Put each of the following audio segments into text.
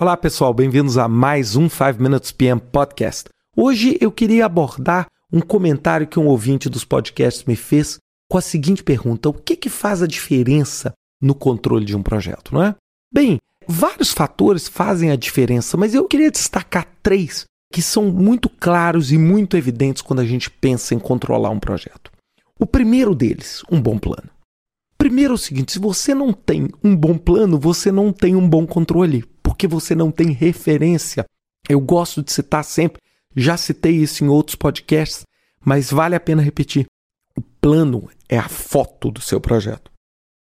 Olá pessoal, bem-vindos a mais um 5 Minutes PM Podcast. Hoje eu queria abordar um comentário que um ouvinte dos podcasts me fez com a seguinte pergunta: o que, que faz a diferença no controle de um projeto, não é? Bem, vários fatores fazem a diferença, mas eu queria destacar três que são muito claros e muito evidentes quando a gente pensa em controlar um projeto. O primeiro deles, um bom plano. Primeiro é o seguinte: se você não tem um bom plano, você não tem um bom controle porque você não tem referência. Eu gosto de citar sempre, já citei isso em outros podcasts, mas vale a pena repetir. O plano é a foto do seu projeto.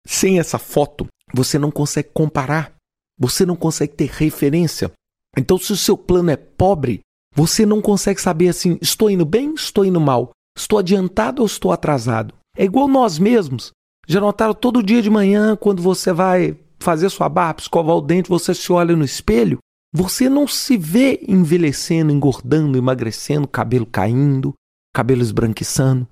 Sem essa foto, você não consegue comparar, você não consegue ter referência. Então, se o seu plano é pobre, você não consegue saber assim: estou indo bem, estou indo mal, estou adiantado ou estou atrasado. É igual nós mesmos. Já notaram todo dia de manhã, quando você vai fazer sua barba, escovar o dente, você se olha no espelho, você não se vê envelhecendo, engordando, emagrecendo, cabelo caindo, cabelo esbranquiçando.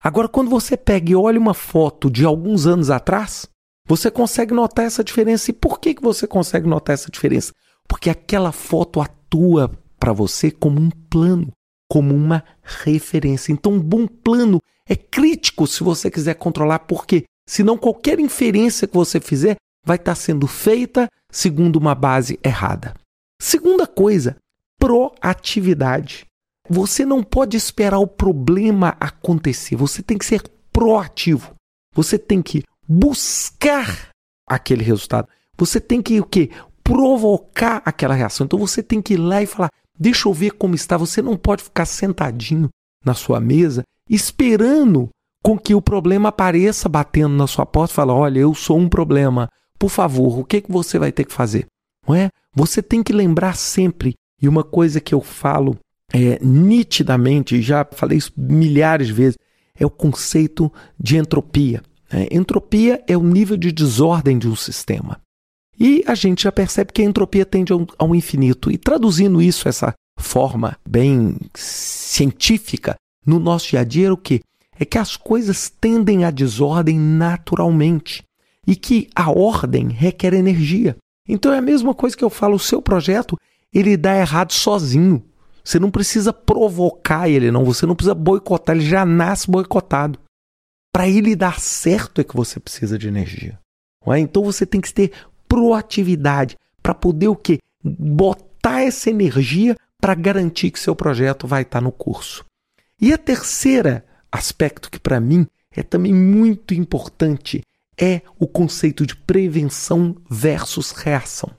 Agora, quando você pega e olha uma foto de alguns anos atrás, você consegue notar essa diferença. E por que, que você consegue notar essa diferença? Porque aquela foto atua para você como um plano, como uma referência. Então, um bom plano é crítico se você quiser controlar, porque senão qualquer inferência que você fizer vai estar sendo feita segundo uma base errada. Segunda coisa, proatividade. Você não pode esperar o problema acontecer, você tem que ser proativo. Você tem que buscar aquele resultado. Você tem que o quê? Provocar aquela reação. Então você tem que ir lá e falar: "Deixa eu ver como está". Você não pode ficar sentadinho na sua mesa esperando com que o problema apareça batendo na sua porta e falar: "Olha, eu sou um problema". Por favor, o que, que você vai ter que fazer? Não é? Você tem que lembrar sempre, e uma coisa que eu falo é, nitidamente, já falei isso milhares de vezes, é o conceito de entropia. Né? Entropia é o nível de desordem de um sistema. E a gente já percebe que a entropia tende ao, ao infinito. E traduzindo isso, essa forma bem científica, no nosso dia a dia, é o que? É que as coisas tendem à desordem naturalmente e que a ordem requer energia. Então é a mesma coisa que eu falo, o seu projeto, ele dá errado sozinho. Você não precisa provocar ele, não, você não precisa boicotar, ele já nasce boicotado. Para ele dar certo é que você precisa de energia. É? Então você tem que ter proatividade para poder o quê? Botar essa energia para garantir que seu projeto vai estar tá no curso. E a terceira aspecto que para mim é também muito importante é o conceito de prevenção versus reação.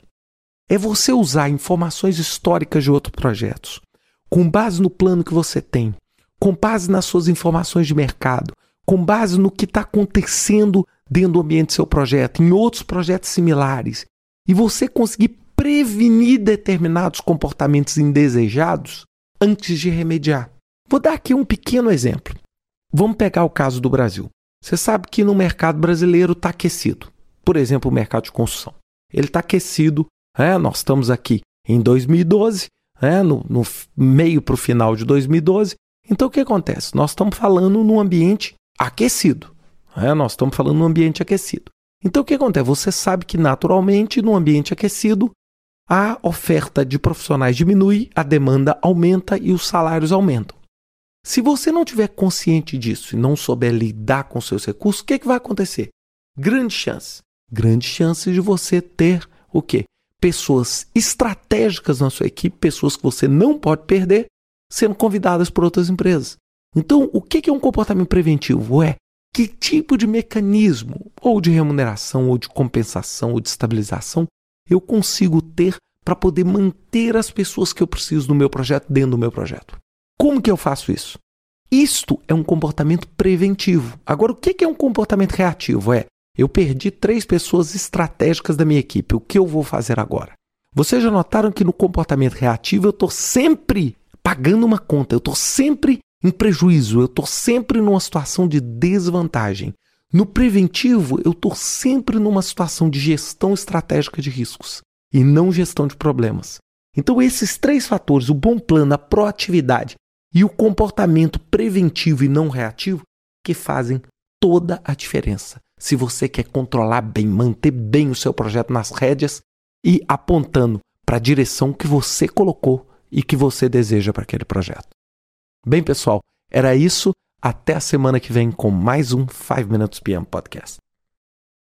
É você usar informações históricas de outros projetos, com base no plano que você tem, com base nas suas informações de mercado, com base no que está acontecendo dentro do ambiente do seu projeto, em outros projetos similares, e você conseguir prevenir determinados comportamentos indesejados antes de remediar. Vou dar aqui um pequeno exemplo. Vamos pegar o caso do Brasil. Você sabe que no mercado brasileiro está aquecido. Por exemplo, o mercado de construção. Ele está aquecido. É, nós estamos aqui em 2012, é, no, no meio para o final de 2012. Então o que acontece? Nós estamos falando num ambiente aquecido. É, nós estamos falando num ambiente aquecido. Então o que acontece? Você sabe que naturalmente, num ambiente aquecido, a oferta de profissionais diminui, a demanda aumenta e os salários aumentam. Se você não tiver consciente disso e não souber lidar com seus recursos, o que, é que vai acontecer? Grande chance. Grande chance de você ter o quê? Pessoas estratégicas na sua equipe, pessoas que você não pode perder, sendo convidadas por outras empresas. Então, o que é um comportamento preventivo? É que tipo de mecanismo, ou de remuneração, ou de compensação, ou de estabilização, eu consigo ter para poder manter as pessoas que eu preciso no meu projeto dentro do meu projeto. Como que eu faço isso? Isto é um comportamento preventivo. Agora, o que é um comportamento reativo? É, eu perdi três pessoas estratégicas da minha equipe. O que eu vou fazer agora? Vocês já notaram que no comportamento reativo eu estou sempre pagando uma conta, eu estou sempre em prejuízo, eu estou sempre numa situação de desvantagem. No preventivo, eu estou sempre numa situação de gestão estratégica de riscos e não gestão de problemas. Então, esses três fatores, o bom plano, a proatividade e o comportamento preventivo e não reativo que fazem toda a diferença. Se você quer controlar bem, manter bem o seu projeto nas rédeas e apontando para a direção que você colocou e que você deseja para aquele projeto. Bem, pessoal, era isso. Até a semana que vem com mais um 5 Minutes PM Podcast.